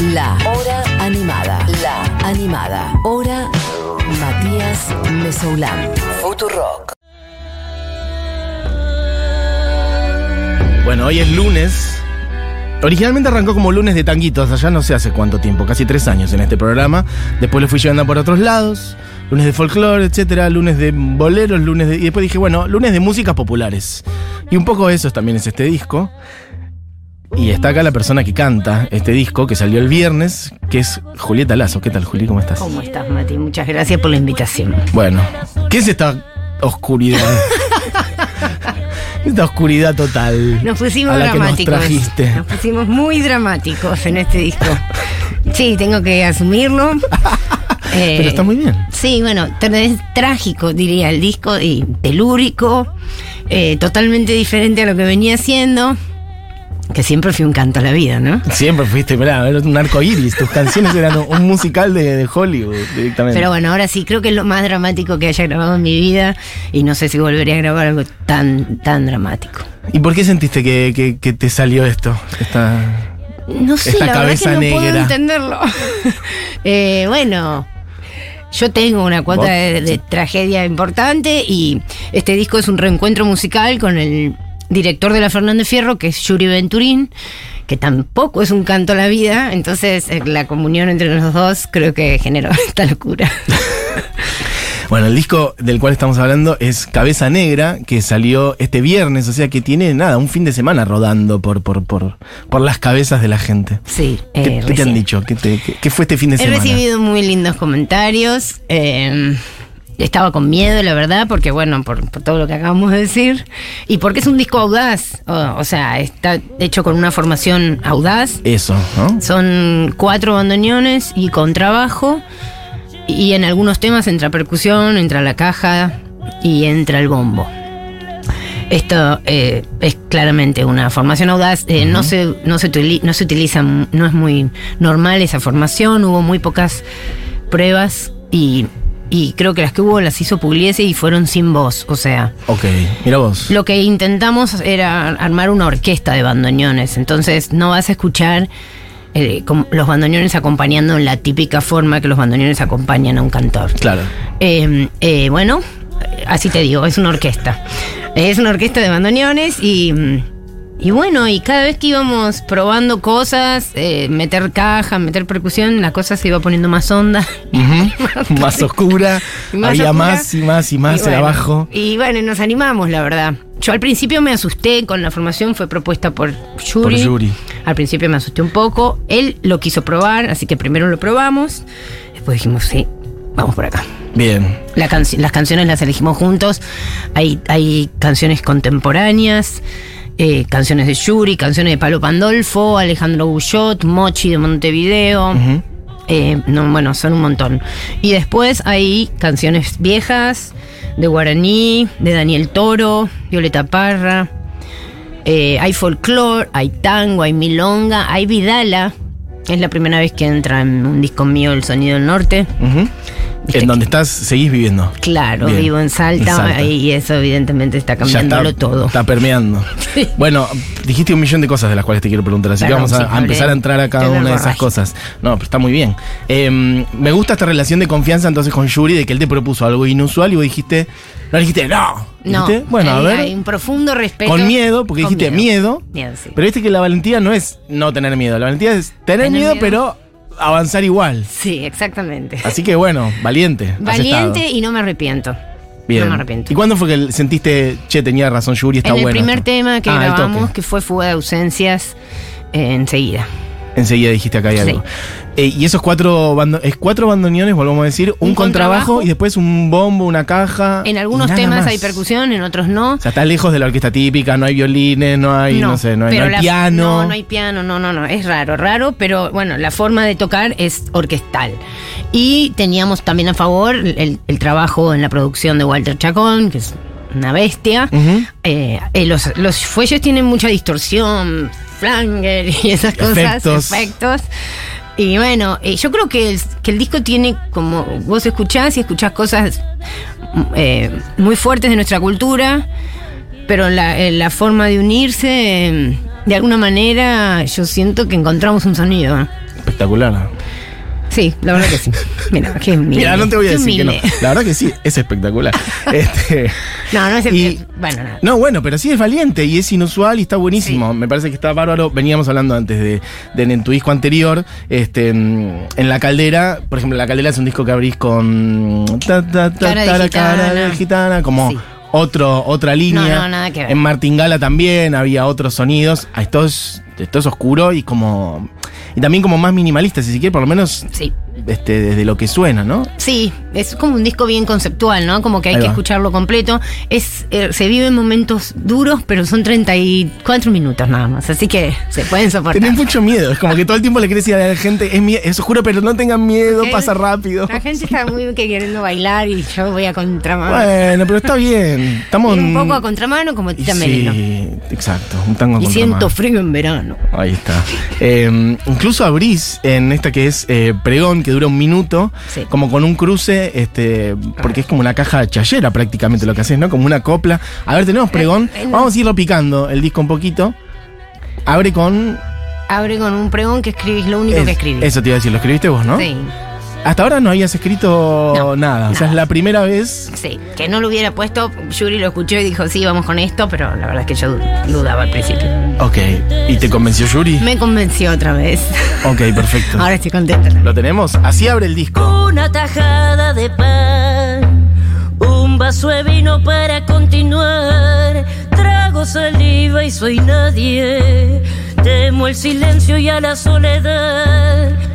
La Hora Animada. La Animada. Hora Matías Mesoulán. Futurock. Bueno, hoy es lunes. Originalmente arrancó como lunes de tanguitos, allá no sé hace cuánto tiempo, casi tres años en este programa. Después lo fui llevando por otros lados, lunes de folclore, etcétera, lunes de boleros, lunes de. Y después dije, bueno, lunes de músicas populares. Y un poco eso también es este disco. Y está acá la persona que canta este disco, que salió el viernes, que es Julieta Lazo. ¿Qué tal, Juli? ¿Cómo estás? ¿Cómo estás, Mati? Muchas gracias por la invitación. Bueno, ¿qué es esta oscuridad? esta oscuridad total. Nos pusimos a la que nos dramáticos. trajiste. Nos pusimos muy dramáticos en este disco. Sí, tengo que asumirlo. Eh, Pero está muy bien. Sí, bueno, es trágico, diría el disco, y telúrico, eh, totalmente diferente a lo que venía haciendo. Que siempre fui un canto a la vida, ¿no? Siempre fuiste, mirá, un arco iris. Tus canciones eran un musical de, de Hollywood directamente. Pero bueno, ahora sí creo que es lo más dramático que haya grabado en mi vida y no sé si volvería a grabar algo tan, tan dramático. ¿Y por qué sentiste que, que- que te salió esto? Esta... No sé, Esta la verdad cabeza que no puedo negra. entenderlo. Eh, bueno, yo tengo una cuota de tragedia importante y este disco es un reencuentro musical con el director de la Fernández Fierro, que es Yuri Venturín, que tampoco es un canto a la vida, entonces eh, la comunión entre los dos creo que generó esta locura. Bueno, el disco del cual estamos hablando es Cabeza Negra, que salió este viernes, o sea que tiene nada, un fin de semana rodando por, por, por, por las cabezas de la gente. Sí, ¿Qué, eh, qué te han dicho? ¿Qué, te- qué- qué fue este fin de He semana? recibido muy lindos comentarios. eh, estaba con miedo, la verdad, porque bueno, por, por todo lo que acabamos de decir. Y porque es un disco audaz. O, o sea, está hecho con una formación audaz. Eso, ¿no? Son cuatro bandoneones y contrabajo. Y en algunos temas entra percusión, entra la caja y entra el bombo. Esto eh, es claramente una formación audaz. eh, no, se, no, se no se utiliza, no es muy normal esa formación. Hubo muy pocas pruebas y, y creo que las que hubo las hizo Pugliese y fueron sin voz. O sea, Ok, mira vos. lo que intentamos era armar una orquesta de bandoneones. Entonces no vas a escuchar eh, los bandoneones acompañando en la típica forma que los bandoneones acompañan a un cantor. Claro. Eh, eh, bueno, así te digo, es una orquesta. Es una orquesta de bandoneones y, mm, y bueno, y cada vez que íbamos probando cosas, eh, meter caja, meter percusión, la cosa se iba poniendo más honda. Ujú. más oscura, Más había oscura. más y más y más Y bueno, abajo. Y bueno, nos animamos, la verdad. Yo al principio me asusté con la formación, fue propuesta por Yuri. Por Yuri. Al principio me asusté un poco. Él lo quiso probar, así que primero lo probamos. Después dijimos, sí, vamos por acá. Bien. La las canciones las elegimos juntos. Hay, hay canciones contemporáneas, eh, canciones de Yuri, canciones de Palo Pandolfo, Alejandro Bullot, Mochi de Montevideo. Eh, no, bueno, son un montón. Y después hay canciones viejas de Guaraní, de Daniel Toro, Violeta Parra. Eh, hay folclore, hay tango, hay milonga, hay vidala. Es la primera vez que entra en un disco mío El Sonido del Norte. En donde estás, seguís viviendo. Claro, Bien. vivo en Salta, En Salta. y eso evidentemente está cambiándolo está, todo. Está permeando. Bueno, dijiste un millón de cosas de las cuales te quiero preguntar, así Perdón, que vamos a, empezar a entrar a cada una de esas cosas. No, pero está muy bien. Eh, me gusta esta relación de confianza entonces con Yuri, de que él te propuso algo inusual y vos dijiste, no le dijiste, no. No. Bueno, a ver. hay un profundo respeto. Con miedo, porque Con dijiste miedo. Miedo, sí. Pero viste que la valentía no es no tener miedo, la valentía es tener, Tener miedo, miedo. pero avanzar igual. Sí, exactamente. Así que bueno, valiente. Valiente y no me arrepiento. Bien. No me arrepiento. ¿Y cuándo fue que sentiste, che, tenía razón Yuri, está en el bueno? primer esto"? tema que Ah, grabamos, que fue Fuga de Ausencias, eh, enseguida. Enseguida dijiste acá hay Sí. algo. Eh, y esos cuatro, bando- es cuatro bandoneones, volvamos a decir, un, Un contrabajo, contrabajo. y después un bombo, una caja. En algunos temas más. hay percusión, en otros no. O sea, está lejos de la orquesta típica, no hay violines, no hay, no, sé, no hay, no hay la- piano. No, no hay piano, no, no, no. Es raro, raro, pero bueno, la forma de tocar es orquestal. Y teníamos también a favor el, el trabajo en la producción de Walter Chacón, que es una bestia. Eh, eh, los, los fuelles tienen mucha distorsión, flanger y esas cosas, Efectos. efectos. Y bueno, eh, yo creo que el, que el disco tiene como. Vos escuchás y escuchás cosas mm, eh, muy fuertes de nuestra cultura, pero la, eh, la forma de unirse, eh, de alguna manera, yo siento que encontramos un sonido. espectacular. Sí, la verdad que sí. Mira, qué humilde. Mira, no te voy a decir que no. La verdad que sí, es espectacular. Este, No, no es Y- Bueno, no. no, bueno, pero sí es valiente y es inusual y está buenísimo. Me parece que está bárbaro. Veníamos hablando antes de, de en tu disco anterior, este, en La Caldera, por ejemplo, La Caldera es un disco que abrís con ta, ta, ta, Cara de cara de gitana, como Sí. otro, otra línea. No, no, nada que ver. En Martingala también había otros sonidos. Esto es, esto es oscuro y como. Y también como más minimalista, si se quiere, por lo menos Sí. Este, desde lo que suena, ¿no? Sí, es como un disco bien conceptual, ¿no? Como que hay que escucharlo completo. Es, eh, se viven momentos duros, pero son 34 minutos nada más, así que se pueden soportar. Tenés mucho miedo, es como que todo el tiempo le querés decir a la gente, es, es oscuro, pero no tengan miedo, pasa rápido. La gente está muy que queriendo bailar y yo voy a contramano. Bueno, pero está bien. Estamos un poco a contramano como y Tita Sí, Merelo. exacto, un tango Y con siento Ramón. frío en verano. Ahí está. Eh, incluso abrís en esta que es eh, Pregón, que dura un minuto, Sí. como con un cruce, este, porque es como una caja chayera prácticamente lo que haces, ¿no? Como una copla. A ver, tenemos Pregón. Eh, eh, Vamos a irlo picando el disco un poquito. Abre con. Abre con un pregón que escribís lo único es- que escribís. Eso te iba a decir, lo escribiste vos, ¿no? Sí, Hasta ahora no habías escrito No, nada. O sea, es la primera vez. sí. Que no lo hubiera puesto, Yuri lo escuchó y dijo, sí, vamos con esto, pero la verdad es que yo dudaba al principio. Ok. ¿Y te convenció Yuri? Me convenció otra vez. Ok, perfecto. Ahora estoy contenta. ¿Lo tenemos? Así abre el disco. Una tajada de pan, un vaso de vino para continuar. Trago saliva y soy nadie. Temo el silencio y a la soledad.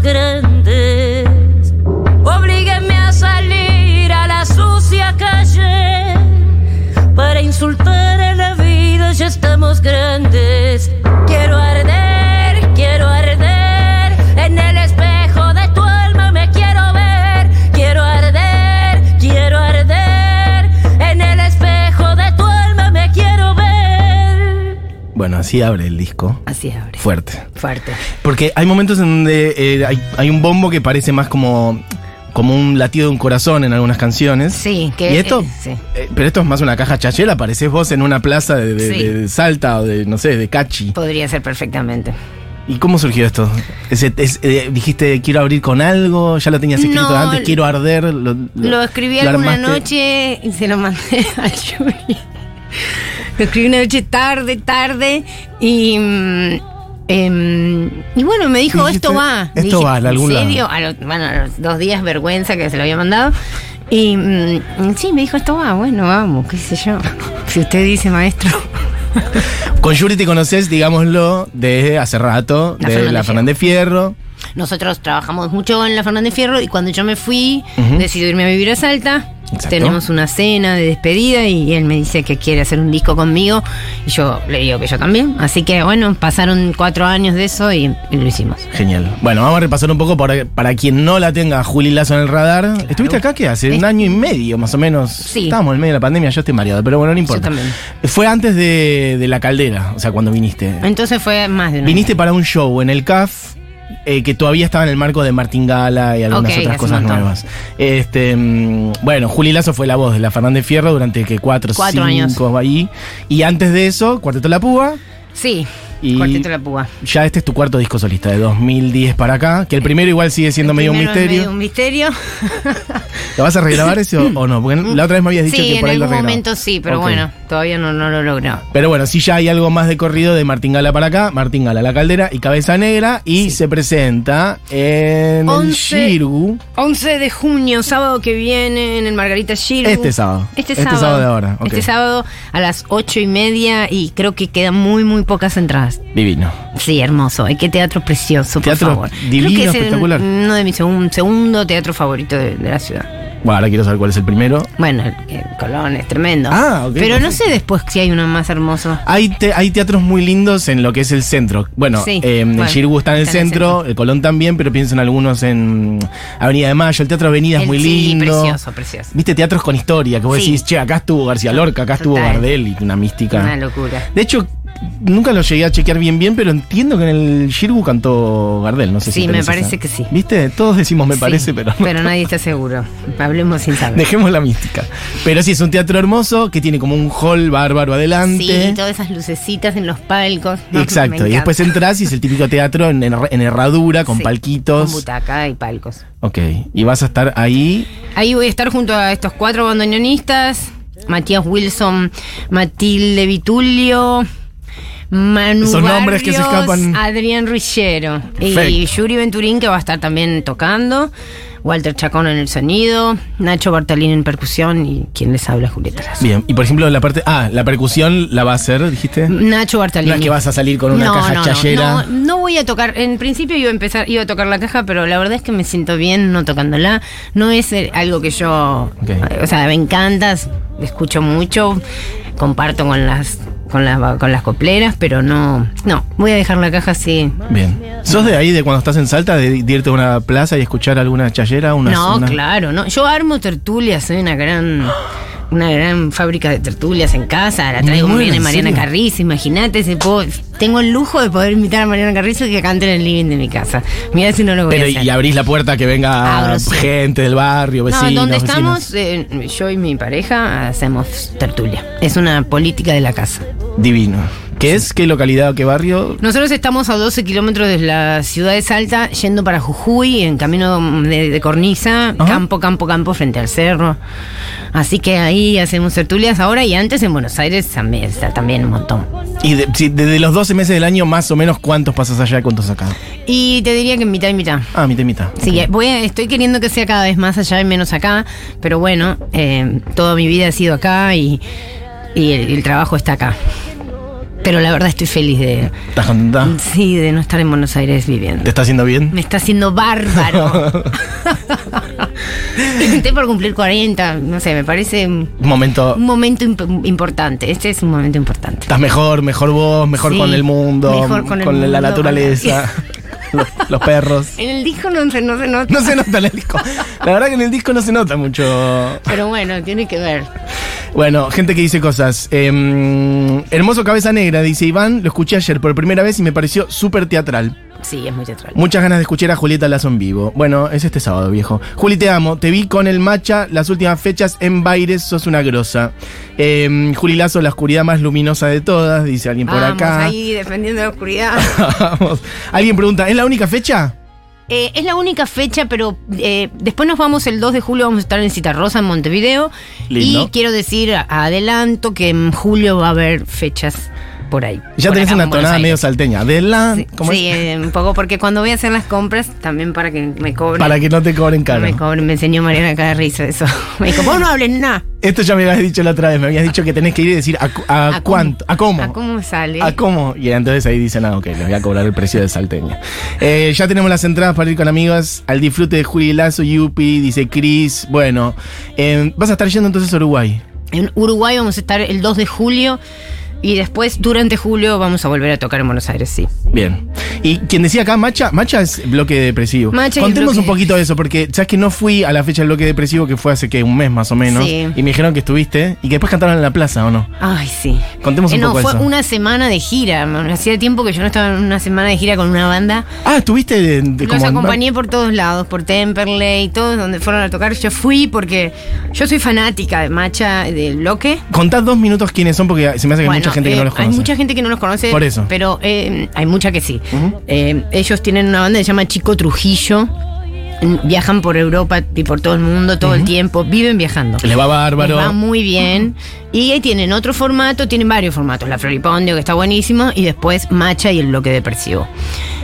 Grandes. Oblíguenme a salir a la sucia calle para insultar a la vida, ya estamos grandes. Bueno, así abre el disco. Así abre. Fuerte. Fuerte. Porque hay momentos en donde eh, hay, hay un bombo que parece más como, como un latido de un corazón en algunas canciones. Sí, que ¿Y esto? eh, sí. Eh, pero esto es más una caja chachera, pareces vos en una plaza de, de- Sí. de Salta o de, no sé, de Cachi. Podría ser perfectamente. ¿Y cómo surgió esto? Es- eh, dijiste, quiero abrir con algo, ya lo tenías escrito No, antes, quiero arder. Lo, Lo escribí lo alguna armaste. noche y se lo mandé a Yuri. Lo escribí una noche tarde, tarde y. mm, em, y bueno, me dijo, esto va. esto Dije, va, a algún ¿En lado. serio? A lo- bueno, a los dos días, vergüenza que se lo había mandado. Y mm, sí, me dijo, esto va, bueno, vamos, qué sé yo. Si usted dice, maestro. Con Yuri te conoces, digámoslo, de hace rato, La de Fernández la Fernández Fierro. Nosotros trabajamos mucho en la Fernández Fierro y cuando yo me fui, decidí irme a vivir a Salta. Exacto. Tenemos una cena de despedida y él me dice que quiere hacer un disco conmigo y yo le digo que yo también. Así que bueno, pasaron cuatro años de eso y, y lo hicimos. Genial. Bueno, vamos a repasar un poco para, para quien no la tenga Juli Lazo en el radar. ¿Estuviste acá qué hace? Un año y medio más o menos. Sí. Estábamos en medio de la pandemia, yo estoy mareado, pero bueno, no importa. también. Fue antes de, de la caldera, o sea, cuando viniste. Entonces fue más de una. Viniste para un show en el CAF. Eh, que todavía estaba en el marco de Martín Gala y algunas otras cosas nuevas. Este, mm, bueno, Juli Lazo fue la voz de la Fernández Fierro durante que cuatro, Cuatro cinco años. ahí. Y antes de eso, Cuarteto La Púa. Sí, Y- Cuarteto La Púa. Ya este es tu cuarto disco solista, de 2010 para acá. Que el primero igual sigue siendo El medio un misterio. medio un misterio. ¿Lo vas a regrabar ese o, o no? Porque la otra vez me habías dicho sí, que en por ahí lo algún regrabas. momento sí, pero bueno, todavía no, no lo logró. Pero bueno, sí ya hay algo más de corrido de Martín Gala para acá, Martín Gala La Caldera y Cabeza Negra. Y se presenta en el Once- Shiru 11 de junio, sábado que viene, en el Margarita Shiru. este sábado. Este Este sábado. sábado de ahora. Este sábado a las ocho y media y creo que quedan muy, muy pocas entradas. Divino. Sí, hermoso. Ay, qué teatro precioso, Teatro por favor. divino, creo que es el- espectacular. uno de mis segun- segundo teatro favorito de, de la ciudad. Bueno, ahora quiero saber cuál es el primero. Bueno, el, Colón es tremendo. Ah, ok, Pero no sé después si hay uno más hermoso. Hay, te- hay teatros muy lindos en lo que es el centro. Bueno, Sí, eh, bueno, el está en el está en el centro, centro. el Colón también, pero piensen algunos en Avenida de Mayo. El Teatro Avenida es El- muy sí, lindo. precioso, precioso. Viste teatros con historia, que vos Sí. decís, che, acá estuvo García Lorca, acá estuvo. Gardel y una mística. Una locura. De hecho, nunca lo llegué a chequear bien bien, pero entiendo que en el Shirgu cantó Gardel, no sé si Sí, me parece esa- que sí. ¿Viste? Todos decimos me Sí, parece, pero no. Pero nadie está seguro. Hablemos sin saber. Dejemos la mística. Pero sí, es un teatro hermoso que tiene como un hall bárbaro adelante. Sí, todas esas lucecitas en los palcos. No, Exacto, y después entras y es el típico teatro en, en herradura, con Sí, palquitos. Con butaca y palcos. ok, y vas a estar ahí. Ahí voy a estar junto a estos cuatro bandoneonistas. Matías Wilson, Matilde Vitulio, Manu Esos nombres que se escapan. Adrián Ruillero y Perfecto. Yuri Venturín que va a estar también tocando. Walter Chacón en el sonido, Nacho Bartalín en percusión y quien les habla Julieta Lazo. Bien, y por ejemplo, la parte. Ah, la percusión la va a hacer, dijiste. Nacho Bartalini. No es que vas a salir con una No, caja no, chayera. No, no voy a tocar. En principio iba a empezar, iba a tocar la caja, pero la verdad es que me siento bien no tocándola. No es eh, algo que yo. O sea, me encanta, escucho mucho, comparto con las con las con las copleras, pero no. No, voy a dejar la caja así. Bien. ¿Sos de ahí, de cuando estás en Salta, de, de irte a una plaza y escuchar alguna chayera? Una, no, una- claro, no. Yo armo tertulias, soy una gran. Una gran fábrica de tertulias en casa, la traigo Muy bien ¿en Mariana serio? Carrizo, imagínate, tengo el lujo de poder invitar a Mariana Carrizo y que cante en el living de mi casa. Mira si no lo voy Pero a hacer. y abrís la puerta que venga Abro, sí. gente del barrio, vecinos. no, donde estamos, eh, yo y mi pareja hacemos tertulia. Es una política de la casa. Divino. ¿Qué es? ¿Qué localidad o qué barrio? Nosotros estamos a 12 kilómetros de la ciudad de Salta, yendo para Jujuy, en camino de, de Cornisa, Ajá. campo, campo, campo, frente al cerro. Así que ahí hacemos tertulias ahora y antes en Buenos Aires también, está también un montón. Y de- si- desde los 12 meses del año, más o menos, ¿cuántos pasas allá y cuántos acá? Y te diría que mitad y mitad. Ah, mitad y mitad. Sí, Ok. voy a- estoy queriendo que sea cada vez más allá y menos acá, pero bueno, eh, toda mi vida ha sido acá y, y el, el trabajo está acá. Pero la verdad estoy feliz de, ¿Estás contenta? sí, de no estar en Buenos Aires ¿Te viviendo. está haciendo bien? Me está haciendo bárbaro. Estoy por cumplir 40, no sé, me parece un Un momento. un momento imp- importante. Este es un momento importante. Estás mejor, mejor vos, mejor Sí, con el mundo, mejor con con, el la mundo, naturaleza, los, los perros. En el disco no se, no se nota. No se nota en el disco. La verdad que en el disco no se nota mucho. Pero bueno, tiene que ver. Bueno, gente que dice cosas. Em, hermoso Cabeza Negra, dice Iván. Lo escuché ayer por primera vez y me pareció súper teatral. Sí, es muy teatral. Muchas ganas de escuchar a Julieta Lazo en vivo. Bueno, es este sábado, viejo. Juli, te amo. Te vi con el Macha las últimas fechas en Baires. Sos una grosa. Em, Juli Lazo, la oscuridad más luminosa de todas, dice alguien por Vamos, acá. ahí defendiendo la oscuridad. Vamos. Alguien pregunta, ¿es la única fecha? Eh, es la única fecha, pero eh, después nos vamos el 2 de julio, vamos a estar en Citarrosa, en Montevideo. Lindo. Y quiero decir, adelanto, que en julio va a haber fechas por ahí. Ya por tenés una tonada medio salteña. De la. Sí, eh, un poco, porque cuando voy a hacer las compras, también para que me cobren. Para que no te cobren caro. Me cobren, me enseñó Mariana Carrizo eso. Me dijo, vos no hables nada. Esto ya me habías dicho la otra vez. Me habías dicho que tenés que ir y decir a, a ¿A cómo? cuánto, a cómo. ¿A cómo sale? ¿A cómo? Y entonces ahí dicen, ah, ok, les voy a cobrar el precio de salteña. Eh, ya tenemos las entradas para ir con amigas al disfrute de Juli Lazo, Yupi, dice Chris. Bueno, eh, vas a estar yendo entonces a Uruguay. En Uruguay vamos a estar el 2 de julio. Y después, durante julio, vamos a volver a tocar en Buenos Aires, sí. Bien. Y quien decía acá, Macha, Macha es bloque depresivo. Macha y Contemos bloque- un poquito de eso, porque sabes que no fui a la fecha del bloque depresivo que fue hace que un mes más o menos. Sí. Y me dijeron que estuviste y que después cantaron en la plaza, ¿o no? Ay, sí. Contemos un Eh, no, poco fue eso. una semana de gira. Hacía tiempo que yo no estaba en una semana de gira con una banda. Ah, estuviste de, de Los como acompañé por todos lados, por Temperley, todos donde fueron a tocar. Yo fui porque yo soy fanática de Macha, del bloque. Contad dos minutos quiénes son, porque se me hace que Bueno, mucha gente que eh, no los conoce. Hay mucha gente que no los conoce. Por eso. Pero eh, hay mucha que sí. Eh, ellos tienen una banda que se llama Chico Trujillo. Mm, Viajan por Europa y por todo el mundo todo el tiempo. Viven viajando. Les va bárbaro. Les va muy bien. Y ahí tienen otro formato, tienen varios formatos. La Floripondio, que está buenísimo, y después Macha y el bloque depresivo.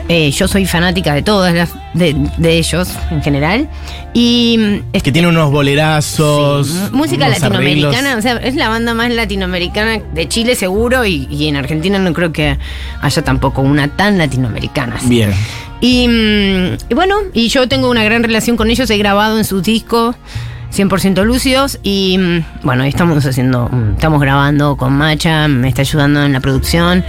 Eh, yo soy fanática de todas las de, de ellos en general. Y mm, es Que tiene unos bolerazos. Sí, música unos latinoamericana, arreglos. o sea, es la banda más latinoamericana de Chile seguro y, y en Argentina no creo que haya tampoco una tan latinoamericana. Bien. Y, mm, y bueno, y yo tengo una gran relación con ellos, he grabado en sus discos. 100% lúcidos y mm, bueno, estamos haciendo, mm, estamos grabando con Macha, me está ayudando en la producción,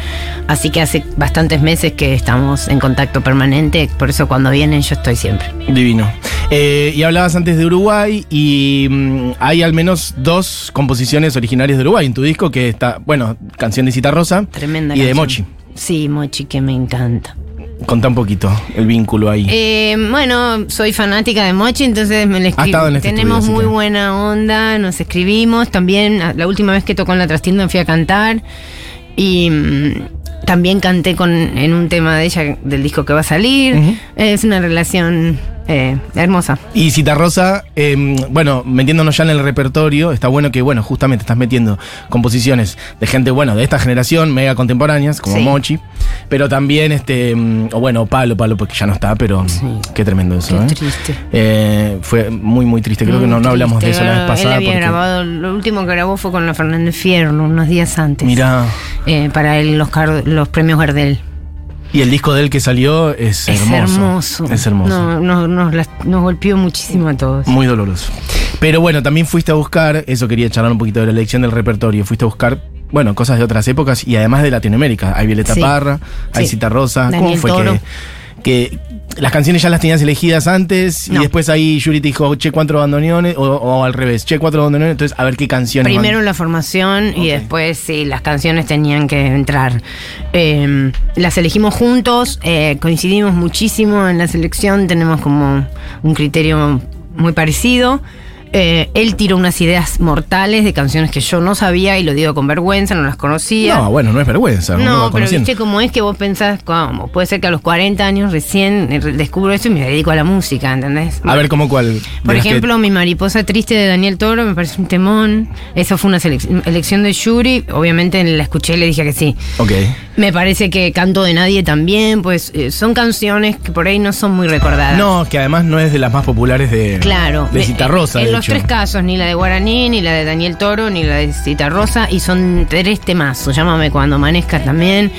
así que hace bastantes meses que estamos en contacto permanente, por eso cuando vienen yo estoy siempre. Divino. Eh, y hablabas antes de Uruguay y mm, hay al menos dos composiciones originarias de Uruguay en tu disco que está, bueno, canción de Cita Rosa Tremenda y de. Mochi. Sí, Mochi, que me encanta. Contá un poquito el vínculo ahí. Eh, bueno, soy fanática de Mochi, entonces me le escribí. este Tenemos estudio, muy que- buena onda, nos escribimos. También a- la última vez que tocó en la trastienda fui a cantar y mm, también canté con en un tema de ella del disco que va a salir. Es una relación eh, hermosa. Y Cita Rosa, eh, bueno, metiéndonos ya en el repertorio, está bueno que, bueno, justamente estás metiendo composiciones de gente, bueno, de esta generación, mega contemporáneas, como Sí. Mochi, pero también, este, mm, o bueno, Palo, Palo, porque ya no está, pero Sí. qué tremendo eso, Qué ¿eh? triste. Eh, fue muy, muy triste. Creo que no, no hablamos de eso la vez pasada. Él había porque- grabado, lo último que grabó fue con la Fernández Fierro unos días antes. Mira, eh, para él los, los premios Gardel. Y el disco de él que salió es, Es hermoso. hermoso. Es hermoso. No, no, nos, las- nos golpeó muchísimo a todos. Muy doloroso. Pero bueno, también fuiste a buscar, eso quería charlar un poquito de la elección del repertorio, fuiste a buscar, bueno, cosas de otras épocas y además de Latinoamérica. Hay Violeta Sí. Parra, hay Sí. Cita Rosa. ¿Cómo fue Toro. que, que las canciones ya las tenías elegidas antes y después ahí Yuri te dijo, che, cuatro bandoneones, o, o al revés, che, cuatro bandoneones, entonces a ver qué canciones. Primero van. la formación y después sí, las canciones tenían que entrar. Eh, las elegimos juntos, eh, coincidimos muchísimo en la selección, tenemos como un criterio muy parecido. Eh, él tiró unas ideas mortales de canciones que yo no sabía y lo digo con vergüenza, no las conocía. No, bueno, no es vergüenza. No, pero viste cómo es que vos pensás, como, puede ser que a los 40 años recién eh, descubro eso y me dedico a la música, ¿entendés? A ver, ¿cómo cuál? Por que- ejemplo, Mi mariposa triste de Daniel Toro me parece un temón. Esa fue una elección de Yuri. Obviamente la escuché y le dije que sí. Ok. Me parece que Canto de Nadie también, pues eh, son canciones que por ahí no son muy recordadas. No, que además no es de las más populares de, Claro. de Me- Cita Rosa. En de los tres casos, ni la de Guaraní, ni la de Daniel Toro, ni la de Cita Rosa, y son tres temazos. Llámame cuando amanezca también.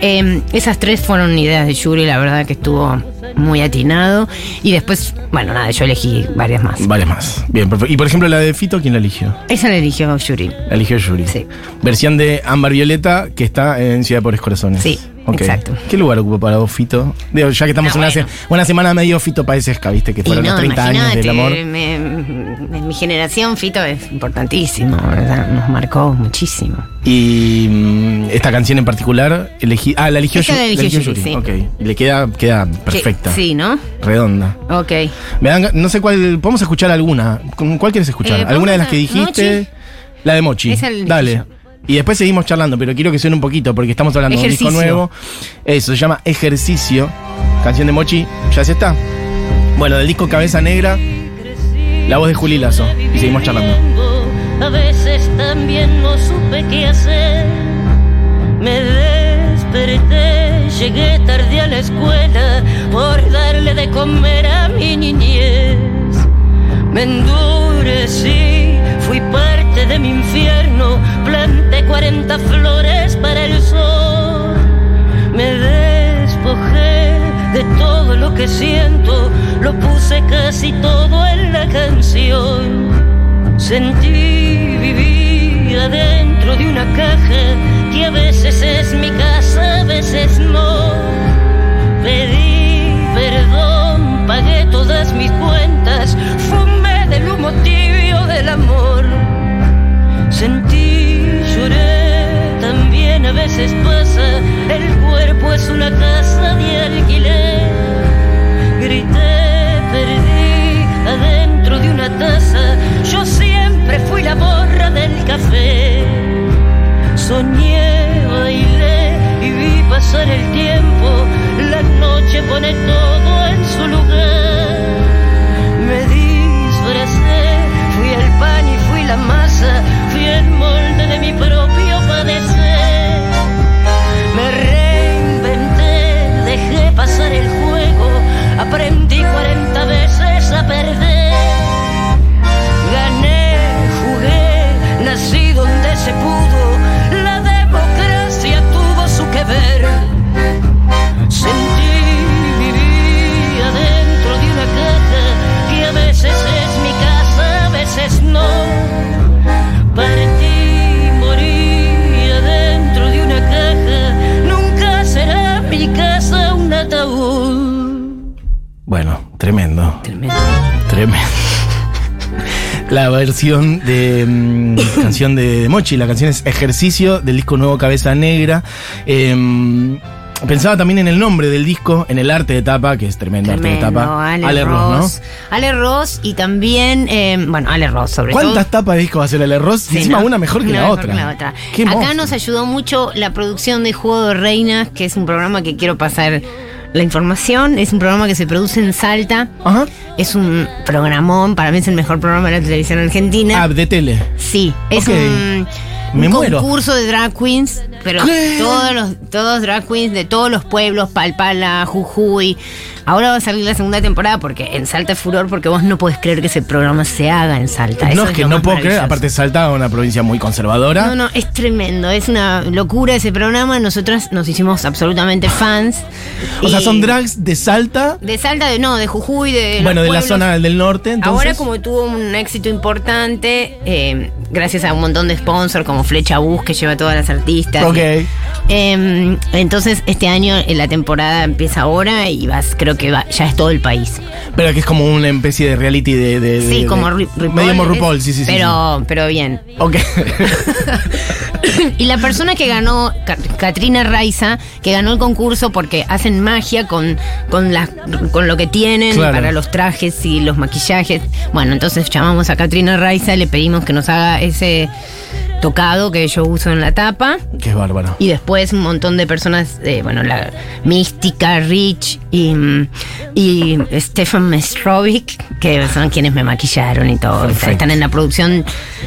Eh, esas tres fueron ideas de Yuri, la verdad que estuvo muy atinado. Y después, bueno, nada, yo elegí varias más. Varias más. Bien, perfecto. Y por ejemplo, la de Fito, ¿quién la eligió? Esa la eligió Yuri. La eligió Yuri. Sí. Versión de Ámbar Violeta que está en Ciudad de Pobres Corazones. Sí, exacto. ¿Qué lugar ocupa para vos, Fito? Digo, ya que estamos Ah, en una, bueno. se- una semana medio Fito Paesesca, viste, que fueron no, los 30 años del amor. me- en mi generación Fito es importantísimo, ¿verdad? nos marcó muchísimo. Y mm, esta canción en particular, elegí, ah, la eligió, Esta la eligió Yuri, sí. Ok. Le queda, queda perfecta. Que- Sí, ¿no? Redonda. Ok. Me dan, no sé cuál, podemos escuchar alguna. ¿Con ¿Cuál quieres escuchar? Eh, ¿Alguna de las que dijiste? Mochi. La de Mochi. Esa Dale. Y después seguimos charlando, pero quiero que suene un poquito porque estamos hablando de un disco Ejercicio. nuevo. Eso, se llama Ejercicio. Canción de Mochi. ¿Ya se está? Bueno, del disco Cabeza Negra, la voz de Juli Lazo. Y seguimos charlando. A veces también no supe qué hacer. Me desperté, llegué tarde a la escuela por darle de comer a mi niñez. Me endurecí, fui parte de mi infierno, planté 40 flores para el sol. Me despojé de todo lo que siento, lo puse casi todo en la canción. Sentí vivir adentro de una caja que a veces es mi casa, a veces no. Pedí perdón, pagué todas mis cuentas, fumé del humo tibio del amor. El tiempo, la noche pone todo en su lugar. Me disfracé, fui el pan y fui la masa, fui el molde de mi propio Tremendo. Tremendo. Tremendo. La versión de mm, canción de, Mochi, la canción es Ejercicio del disco nuevo Cabeza Negra. Em, pensaba también en el nombre del disco, en el arte de tapa, que es tremendo, arte de tapa. Ale, Ross. Ale Ross y también, eh, bueno, Ale Ross sobre todo. ¿Cuántas tapas de disco va a hacer Ale Ross? Sí, Encima no, una mejor que una la mejor otra. que la otra. Qué Acá monstruo. nos ayudó mucho la producción de Juego de Reinas, que es un programa que quiero pasar la información. Es un programa que se produce en Salta. Ajá. Es un programón, para mí es el mejor programa de la televisión argentina. Ah, de tele. Sí, es Ok. un, Me un muero. concurso de drag queens, pero ¿Qué? todos los todos drag queens de todos los pueblos, Palpala, Jujuy. Ahora va a salir la segunda temporada porque en Salta es furor porque vos no podés creer que ese programa se haga en Salta. No, Eso es que no puedo creer. Aparte, Salta es una provincia muy conservadora. No, no, es tremendo, es una locura ese programa. Nosotras nos hicimos absolutamente fans. o sea, son drags de Salta. De Salta, de, no, de Jujuy, de. bueno, de la zona del norte. Entonces, Ahora como tuvo un éxito importante, eh, gracias a un montón de sponsors como Flecha Bus que lleva a todas las artistas. Ok. Eh, entonces este año eh, la temporada empieza ahora y vas, creo que va, ya es todo el país. Pero que es como una especie de reality de. de- de- Sí, de- como Ru- RuPaul. Medio RuPaul, sí, sí, sí. Pero, pero bien. Ok. y la persona que ganó, Katrina Raiza, que ganó el concurso porque hacen magia con, con, lo que tienen Claro. para los trajes y los maquillajes. Bueno, entonces llamamos a Katrina Raiza, le pedimos que nos haga ese tocado que yo uso en la tapa. que es bárbaro. Y después un montón de personas, eh, bueno, la Mística, Rich y, y Stefan Mestrovic, que son quienes me maquillaron y todo. Perfecto. Están en la producción.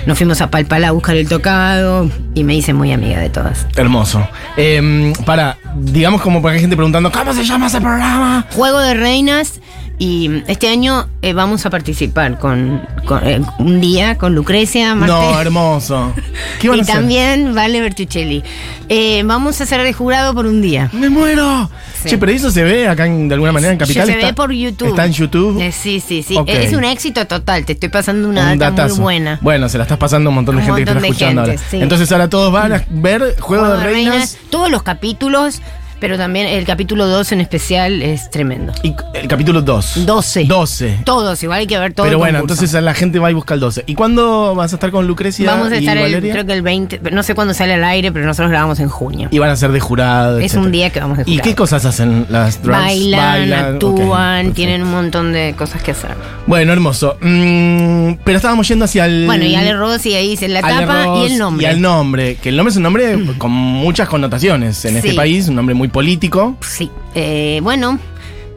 Nos fuimos a Palpala a buscar el tocado y me hice muy amiga de todas. Hermoso. Eh, para, digamos como para que hay gente preguntando, ¿cómo se llama ese programa? Juego de Reinas. Y este año eh, vamos a participar con, con, eh, un día con Lucrecia Martel. No, hermoso. ¿Qué van y a hacer? también Vale Bertuccelli. Eh, vamos a ser de jurado por un día. ¡Me muero! Sí. Che, pero eso se ve acá en- de alguna manera en Capital. se está- ve por YouTube. Está en YouTube. Eh, sí, sí, sí. Es un éxito total. Te estoy pasando una Un data datazo. muy buena. Bueno, se la estás pasando a un montón de Un gente que está escuchando gente, ahora. sí. Entonces ahora todos van a ver Juego, de Reinas. Todos los capítulos, pero también el capítulo 2 en especial es tremendo. Y el capítulo 2. 12. 12. Todos, igual hay que ver todo Pero el bueno, concurso. entonces la gente va y busca el 12. ¿Y cuándo vas a estar con Lucrecia Vamos a y estar, el, Valeria? creo que el 20, no sé cuándo sale al aire, pero nosotros grabamos en junio. Y van a ser de jurado. Es etcétera. un día que vamos de ¿Y jurado. qué cosas hacen las drags? Bailan, actúan, tienen un montón de cosas que hacer. Bueno, hermoso. Mm, pero estábamos yendo hacia el. Bueno, y Ale Rossi ahí dice la Ale tapa Ross y el nombre. Y el nombre. Que el nombre es un nombre con muchas connotaciones en este país, un nombre muy político. Sí. Eh, bueno,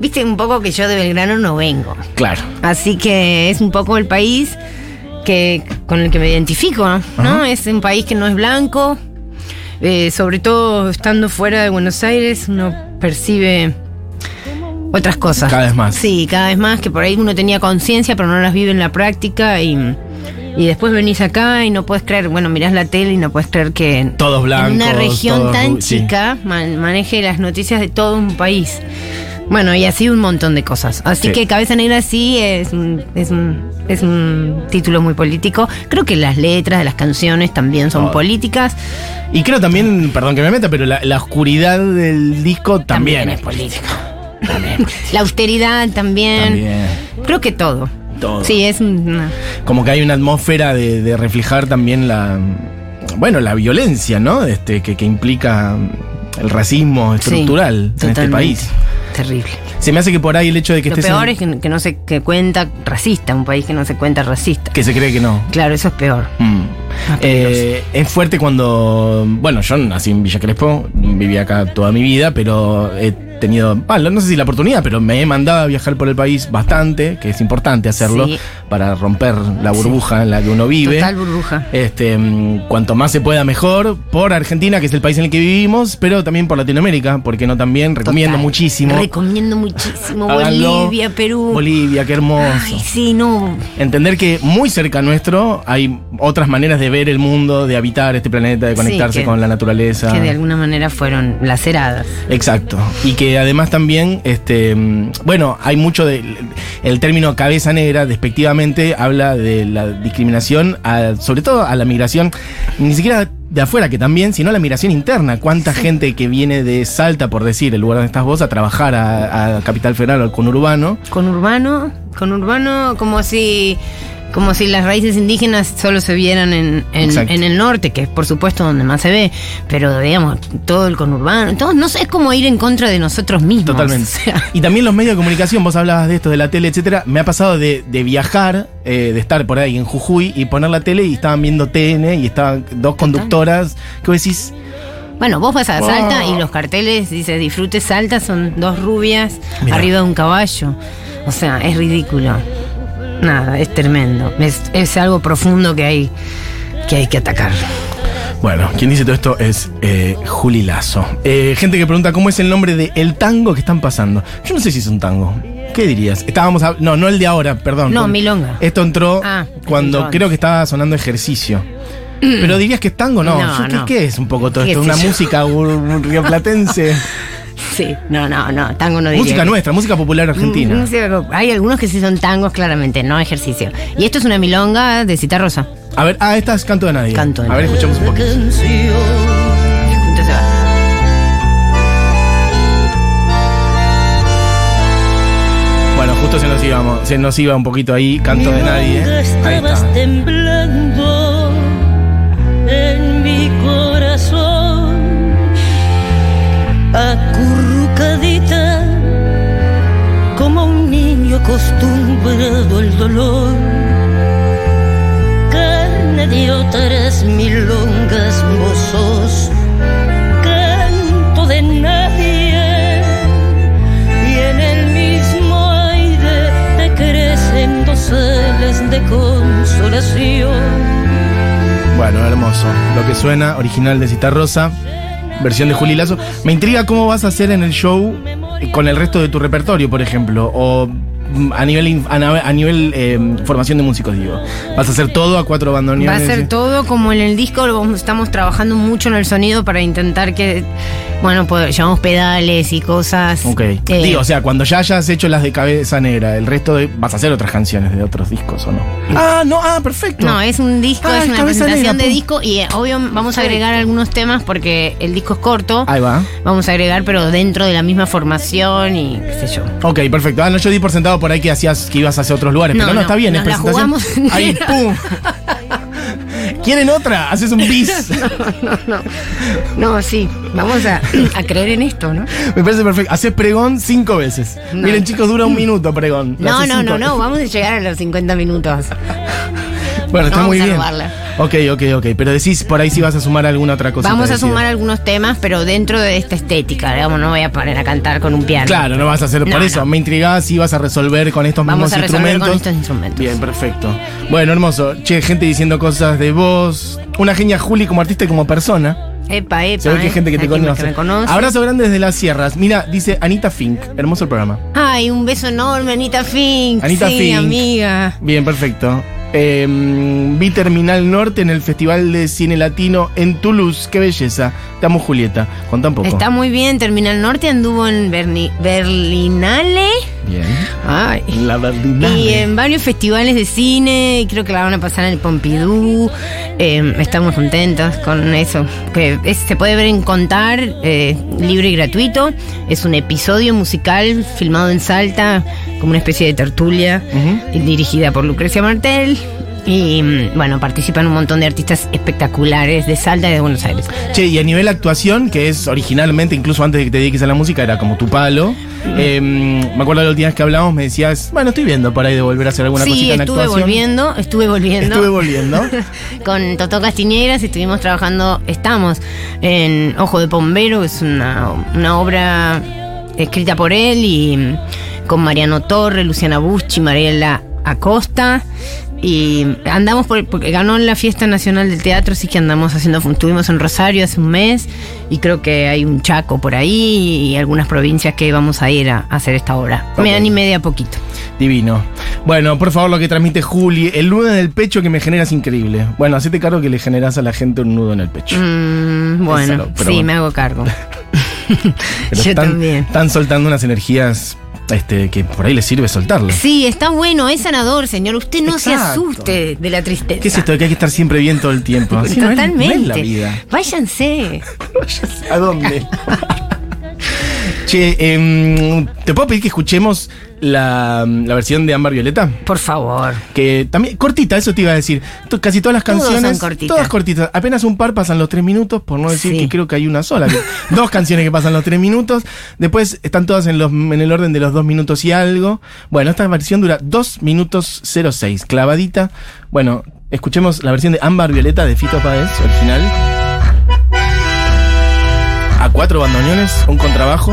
viste un poco que yo de Belgrano no vengo. Claro. Así que es un poco el país que con el que me identifico, ¿no? Ajá. Es un país que no es blanco. eh, sobre todo estando fuera de Buenos Aires, uno percibe otras cosas. Cada vez más. Sí, cada vez más, que por ahí uno tenía conciencia, pero no las vive en la práctica y, y después venís acá y no puedes creer, bueno, mirás la tele y no puedes creer que Todos blancos. en una región todos tan sí. chica man- maneje las noticias de todo un país. Bueno, y así un montón de cosas. Así Sí. que Cabeza Negra sí es un, es, un, es un título muy político. Creo que las letras de las canciones también son Todo. políticas. Y creo también, perdón que me meta, pero la, la oscuridad del disco también, También es política. La austeridad también. También. Creo que todo. Todo. Sí, es una- Como que hay una atmósfera de, de reflejar también la. Bueno, la violencia, ¿no? Este, que, que implica el racismo sí, estructural en este país. Terrible. Se me hace que por ahí el hecho de que Lo estés. peor en- es que, que no se que cuenta racista, un país que no se cuenta racista. que se cree que no. Claro, eso es peor. Mm. Eh, es fuerte cuando. Bueno, yo nací en Villa Crespo, viví acá toda mi vida, pero he tenido. bueno, no sé si la oportunidad, pero me he mandado a viajar por el país bastante, que es importante hacerlo Sí. para romper la burbuja en la que uno vive. Total burbuja. Este, mm, cuanto más se pueda mejor, por Argentina, que es el país en el que vivimos, pero también por Latinoamérica, porque no también, recomiendo Total. muchísimo. Recomiendo muchísimo. Bolivia, Perú. Bolivia, qué hermoso. Ay, sí, no. Entender que muy cerca nuestro hay otras maneras de ver el mundo, de habitar este planeta, de Sí, conectarse que- con la naturaleza. Que de alguna manera fueron laceradas. Exacto. Y que además también, este, mm, bueno, hay mucho de. El término cabeza negra, despectivamente, habla de la discriminación, a- sobre todo a la migración, ni siquiera de afuera, que también, sino la migración interna. ¿Cuánta gente que viene de Salta, por decir, el lugar donde estás vos, a trabajar a, a Capital Federal o al conurbano? Con urbano, con urbano como si como si las raíces indígenas solo se vieran en, en, Exacto. en el norte, que es por supuesto donde más se ve, pero digamos, todo el conurbano, todo, no sé, es como ir en contra de nosotros mismos. Totalmente. o sea, Y también los medios de comunicación, vos hablabas de esto, de la tele, etcétera. Me ha pasado de, de viajar, eh, de estar por ahí en Jujuy y poner la tele y estaban viendo TN y estaban dos conductoras. que vos decís, bueno, vos vas a Oh. Salta y los carteles dice disfrute Salta, son dos rubias Mirá. arriba de un caballo. O sea, es ridículo. Nada, es tremendo. Es, es algo profundo que hay que hay que atacar. Bueno, quien dice todo esto es eh, Juli Lazo. Eh, gente que pregunta cómo es el nombre de el tango que están pasando. Yo no sé si es un tango. ¿Qué dirías? Estábamos a- no, no el de ahora, perdón. No, Con- milonga. Esto entró Ah, cuando creo que estaba sonando ejercicio. Pero dirías que es tango, no. No, ¿qué, no. qué es un poco todo ¿Qué esto? Una música rioplatense. Sí, no, no, no, tango no diría. música que- nuestra, música popular argentina. Mm, Hay algunos que sí son tangos, claramente, no ejercicio. Y esto es una milonga de Cita Rosa. A ver, ah, esta es Canto de Nadie. Canto de A ver, Nadie. escuchamos un poquito. Va. Bueno, justo se nos íbamos, se nos iba un poquito ahí, Canto de Nadie. Ahí está. temblando como un niño acostumbrado al dolor. Carne de otras milongas mozos, canto de nadie y en el mismo aire te crecen doseles de consolación. Bueno, hermoso. Lo que suena, original de Cita Rosa, versión de Juli Lazo. Me intriga cómo vas a hacer en el show con el resto de tu repertorio, por ejemplo, o mm, a nivel a, nivel eh, formación de músicos, digo. ¿Vas a hacer todo a cuatro Va bandoneones? a ser todo como en el disco, estamos trabajando mucho en el sonido para intentar que, bueno, pues llevamos pedales y cosas. Ok. Eh, Digo, o sea, cuando ya hayas hecho las de Cabeza Negra, el resto de, vas a hacer otras canciones de otros discos, ¿o no? Ah, no, ah, perfecto. No, es un disco, Ah, es es una presentación Negra, de pum. disco y eh, obvio vamos a agregar algunos temas porque el disco es corto. Ahí va. Vamos a agregar, pero dentro de la misma formación y qué sé yo. Ok, perfecto. Ah, no, yo di por sentado por ahí que hacías que ibas hacia otros lugares, No, pero no, no, está bien, nos es la presentación. jugamos Ahí, pum. ¿Quieren otra? Haces un bis. No, sí, vamos a, a creer en esto, ¿no? Me parece perfecto. Haces pregón cinco veces. No. Miren, chicos, dura un minuto pregón. Lo No, haces no, cinco no, no, vamos a llegar a los 50 minutos. Bueno, está vamos muy a bien. robarla. Ok, ok, ok. Pero decís por ahí si vas a sumar alguna otra cosa. Vamos a sumar algunos temas, pero dentro de esta estética, digamos, no voy a poner a cantar con un piano. Claro, no vas a hacer. por eso no. me intrigaba si ibas a resolver con estos Vamos mismos a resolver instrumentos. con estos instrumentos. Bien, perfecto. Bueno, hermoso. Che, gente diciendo cosas de vos. Una genia Juli como artista y como persona. Epa, epa. Se ve que hay eh, gente que te me conoce. Abrazo grande desde las sierras. Mira, dice Anita Fink. Hermoso el programa. Ay, un beso enorme, Anita Fink. Anita sí, Fink. amiga. Bien, perfecto. Eh, vi Terminal Norte en el Festival de Cine Latino en Toulouse. Qué belleza. Te amo, Julieta. Contá un poco. Está muy bien. Terminal Norte anduvo en Berni- Berlinale. Bien. Ay. La Berlinale. Y en varios festivales de cine, y creo que la van a pasar en el Pompidou. Eh, estamos contentos con eso. Que es- se puede ver en Contar, eh, libre y gratuito. Es un episodio musical filmado en Salta, como una especie de tertulia, dirigida por Lucrecia Martel. Y bueno, participan un montón de artistas espectaculares de Salta y de Buenos Aires. Che, y a nivel actuación, que es originalmente, incluso antes de que te dediques a la música, era como tu palo. Eh, me acuerdo la última vez que hablamos, me decías, bueno, estoy viendo por ahí de volver a hacer alguna sí, cosita en estuve actuación. volviendo, estuve volviendo. Estuve volviendo. Con Totó Castiñeras estuvimos trabajando, estamos en Ojo de Bombero, que es una, una obra escrita por él y con Mariano Torre, Luciana Buschi, Mariela Acosta. Y andamos por, porque ganó la fiesta nacional del teatro, así que andamos haciendo, estuvimos en Rosario hace un mes y creo que hay un Chaco por ahí y algunas provincias que vamos a ir a, a hacer esta obra. Me animé de a poquito. Divino. Bueno, por favor, lo que transmite Juli, el nudo en el pecho que me genera es increíble. Bueno, hacete cargo que le generas a la gente un nudo en el pecho. Mm, bueno, sí, bueno. me hago cargo. Pero Yo están, también. Están soltando unas energías este, que por ahí le sirve soltarlo. Sí, está bueno, es sanador, señor. Usted no se asuste de la tristeza. ¿Qué es esto de que hay que estar siempre bien todo el tiempo? Así no es- no es Totalmente. la vida. Váyanse. ¿A dónde? che, em, ¿te puedo pedir que escuchemos la, la versión de Ámbar Violeta? Por favor. Que también, cortita, eso te iba a decir. Casi todas las Todos son canciones. cortitas. Todas cortitas. Apenas un par pasan los tres minutos, por no decir Sí. que creo que hay una sola. dos canciones que pasan los tres minutos. Después están todas en, los, en el orden de los dos minutos y algo. Bueno, esta versión dura dos minutos 06, clavadita. Bueno, escuchemos la versión de Ámbar Violeta de Fito Páez, original. A cuatro bandoneones, un contrabajo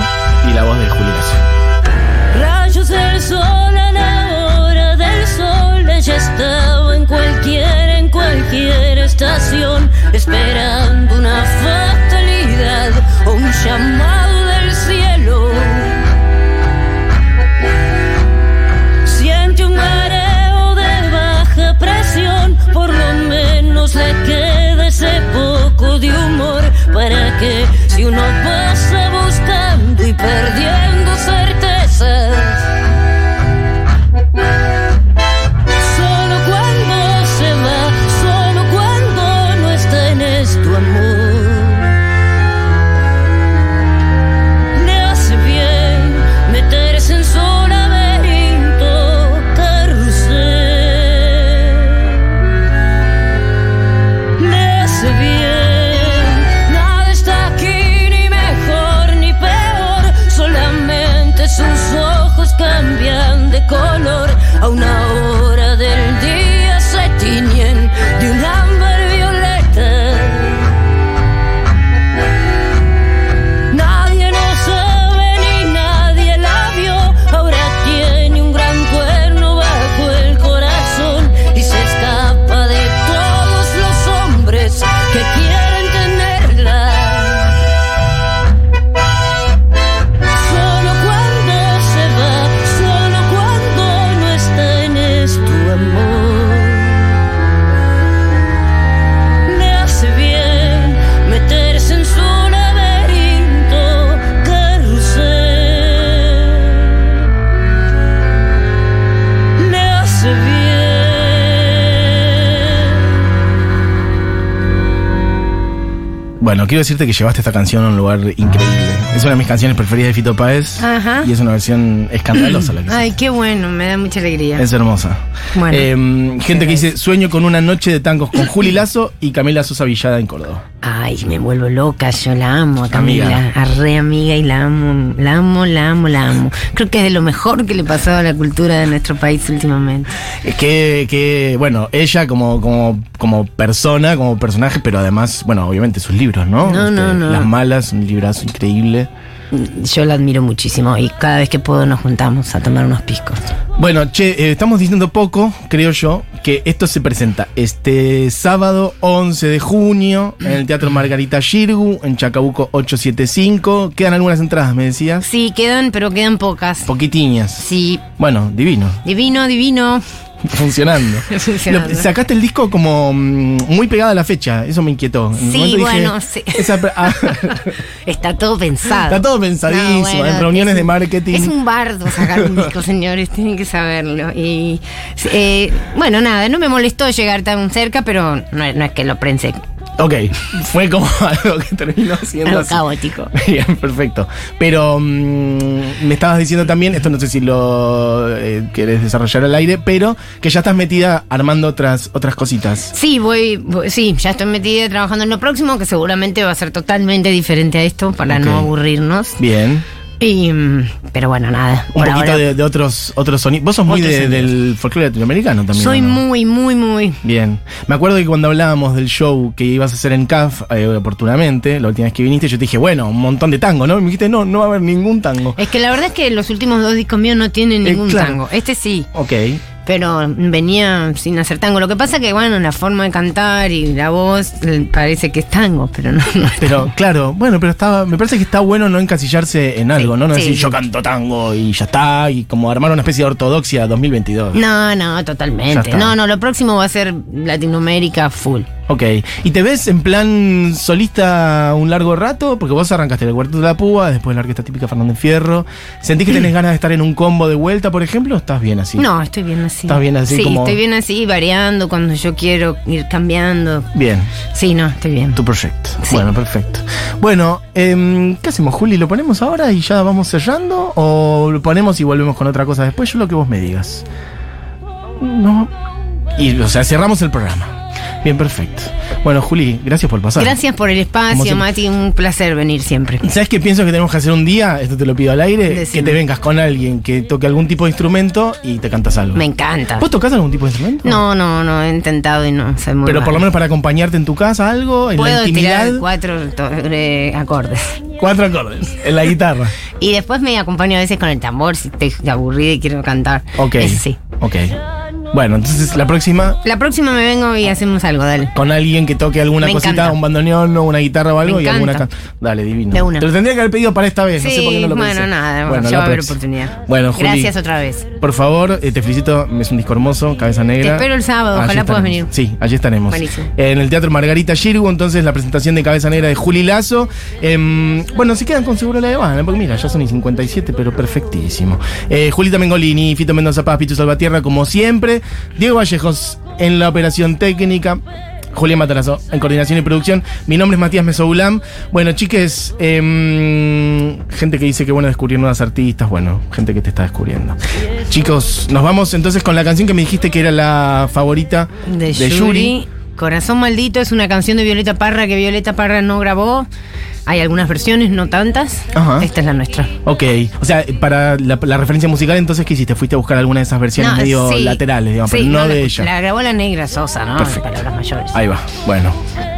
y la voz de Juliazo. A la hora del sol, ella estaba en cualquier, en cualquier estación, esperando una fatalidad o un llamado del cielo. Siente un mareo de baja presión, por lo menos le queda ese poco de humor para que si uno pasa buscando y perdiendo Bueno, quiero decirte que llevaste esta canción a un lugar increíble. Es una de mis canciones preferidas de Fito Páez. Ajá. Y es una versión escandalosa la que Ay, qué bueno, me da mucha alegría. Es hermosa. Bueno. Eh, gente que dice, sueño con una noche de tangos con Juli Lazo y Camila Sosa Villada en Córdoba. Ay, me vuelvo loca, yo la amo a Camila, Amiga. a re amiga y la amo, la amo, la amo, la amo. Creo que es de lo mejor que le pasó a la cultura de nuestro país últimamente. Es que, que, bueno, ella como, como, como persona, como personaje, pero además, bueno, obviamente sus libros, ¿no? Este, No, no, no. Las Malas, un librazo increíble. Yo la admiro muchísimo y cada vez que puedo nos juntamos a tomar unos piscos. Bueno, che, eh, estamos diciendo poco, creo yo, que esto se presenta este sábado 11 de junio en el Teatro Margarita Shirgu, en Chacabuco 875. Quedan algunas entradas, me decías. Sí, quedan, pero quedan pocas. Poquitiñas. Sí, Bueno, divino. divino, divino. Funcionando. Funcionando. Lo- sacaste el disco como mm, muy pegado a la fecha, eso me inquietó. En Sí, dije, bueno, sí. esa ah, Está todo pensado. Está todo pensadísimo, bueno, en reuniones es de marketing. Es un bardo sacar un disco, señores, tienen que saberlo. Y eh, bueno, nada, no me molestó llegar tan cerca, pero no, no es que lo prense ok, fue como algo que terminó siendo algo así. caótico. Bien, perfecto. Pero mm, me estabas diciendo también, esto no sé si lo eh, querés desarrollar al aire, pero que ya estás metida armando otras, otras cositas. Sí, voy, voy- sí, ya estoy metida trabajando en lo próximo, que seguramente va a ser totalmente diferente a esto para no aburrirnos. Bien. Y, mm, pero bueno, nada. Un poquito ahora de, de otros, otros sonidos. Vos sos muy de- del folclore latinoamericano también. soy muy, muy, muy. Bien. Me acuerdo que cuando hablábamos del show que ibas a hacer en CAF eh, oportunamente, la última vez que viniste, yo te dije, bueno, un montón de tango, ¿no? Y me dijiste, no, no va a haber ningún tango. Es que la verdad es que los últimos dos discos míos no tienen Eh, ningún claro. tango. Este sí. Ok. Pero venía sin hacer tango. Lo que pasa que, bueno, la forma de cantar y la voz eh, parece que es tango, pero no. no Pero claro, bueno, pero estaba, me parece que está bueno no encasillarse en algo, ¿no? No sí, decir yo canto tango y ya está, y como armar una especie de ortodoxia 2022. No, no, totalmente. No, no, lo próximo va a ser Latinoamérica full. Ok. ¿Y te ves en plan solista un largo rato? Porque vos arrancaste el cuarto de la púa, después la orquesta típica Fernández Fierro. ¿Sentís que tenés ganas de estar en un combo de vuelta, por ejemplo? ¿O estás bien así? No, estoy bien así. ¿Estás bien así Sí, como- estoy bien así, variando cuando yo quiero ir cambiando. Bien. Sí, no, estoy bien. Tu proyecto. Sí. Bueno, perfecto. Bueno, em, ¿qué hacemos, Juli? ¿Lo ponemos ahora y ya vamos cerrando? ¿O lo ponemos y volvemos con otra cosa después? Yo lo que vos me digas. No. Y, o sea, cerramos el programa. Bien, perfecto. Bueno, Juli, gracias por pasar. Gracias por el espacio. Mati. Un placer venir siempre. ¿Sabes qué pienso que tenemos que hacer un día? Esto te lo pido al aire. Decime. Que te vengas con alguien que toque algún tipo de instrumento y te cantas algo. Me encanta. ¿Vos tocás algún tipo de instrumento? No, no, no, he intentado y no soy muy Pero por lo menos para acompañarte en tu casa, algo, en la intimidad. tirar cuatro eh, acordes. Cuatro acordes. En la guitarra. Y después me acompaño a veces con el tambor si estoy aburrida y quiero cantar. Ok. Eso sí. Ok. Bueno, entonces la próxima La próxima me vengo y hacemos algo, dale. con alguien que toque alguna Me cosita, encanta. un bandoneón o una guitarra o algo Me y alguna encanta. can- Dale, divino. De una. Te lo tendría que haber pedido para esta vez, no sé por qué no lo bueno, pensé. nada, Bueno, ya va a haber oportunidad. Bueno, Juli, Gracias otra vez. Por favor, eh, te felicito, es un disco hermoso, Cabeza Negra. Te espero el sábado, Allí ojalá puedas venir. Sí, allí estaremos. Buenísimo. En el Teatro Margarita Girgu, entonces la presentación de Cabeza Negra de Juli Lazo. Em, bueno, se quedan con seguro la de Habana, porque mira, ya son y 57, pero perfectísimo. Eh, Julita Mengolini, Fito Mendoza Paz, Pitu Salvatierra, como siempre. Diego Vallejos en la operación técnica. Julián Matarazo en coordinación y producción. Mi nombre es Matías Mesoulam. Bueno, chiques, em, gente que dice que bueno descubrir nuevas artistas. Bueno, gente que te está descubriendo. Chicos, nos vamos entonces con la canción que me dijiste que era la favorita De, de, Yuri. Yuri. Corazón Maldito es una canción de Violeta Parra que Violeta Parra no grabó. Hay algunas versiones, no tantas. Ajá. Esta es la nuestra. Ok, o sea, para la, la referencia musical, entonces, ¿qué hiciste? ¿Fuiste a buscar alguna de esas versiones No, medio sí. laterales, digamos, Sí, pero no, la- de ella? La grabó la negra Sosa, ¿no? Perfecto. En palabras mayores. Ahí va, bueno.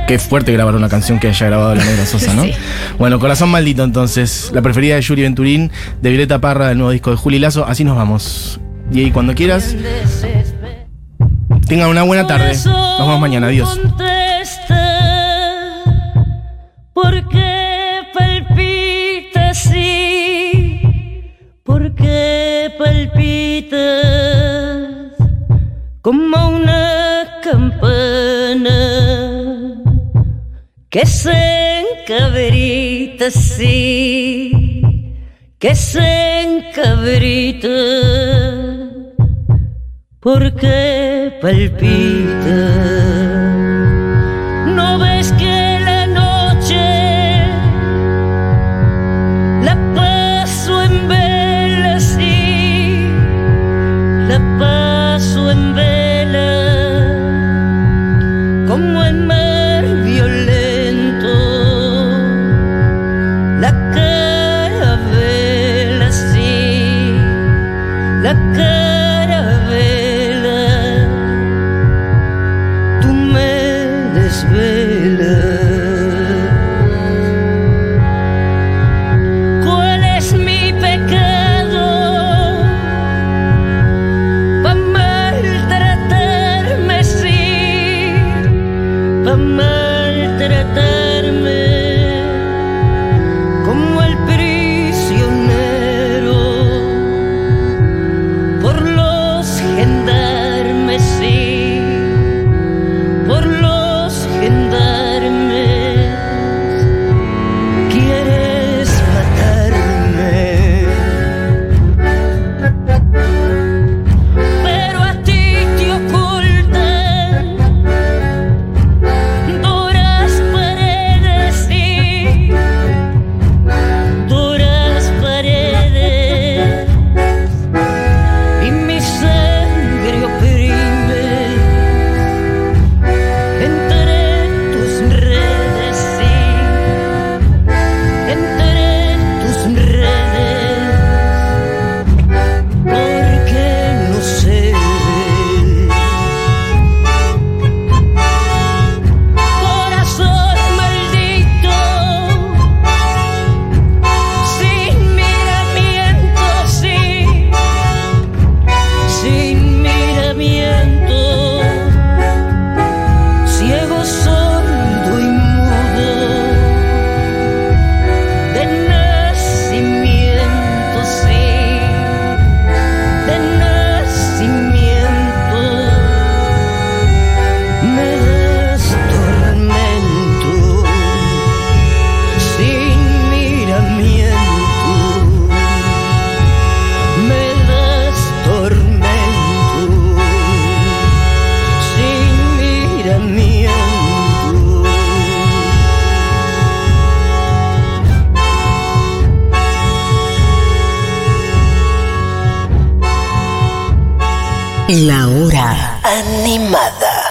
Qué fuerte grabar una canción que haya grabado la Negra Sosa, ¿no? Sí. Bueno, Corazón Maldito, entonces. La preferida de Yuri Venturín, de Violeta Parra, del nuevo disco de Juli Lazo. Así nos vamos. Y ahí, cuando quieras, tengan una buena tarde. Nos vemos mañana. Adiós. ¿Por qué palpita así? ¿Por qué palpitas como una campana que se encabrita así? Que se encabrita ¿Por qué palpita? ¿No ves que la noche la paso en vela, sí? La paso en vela como el mar violento. La carabela, sí, la carabela,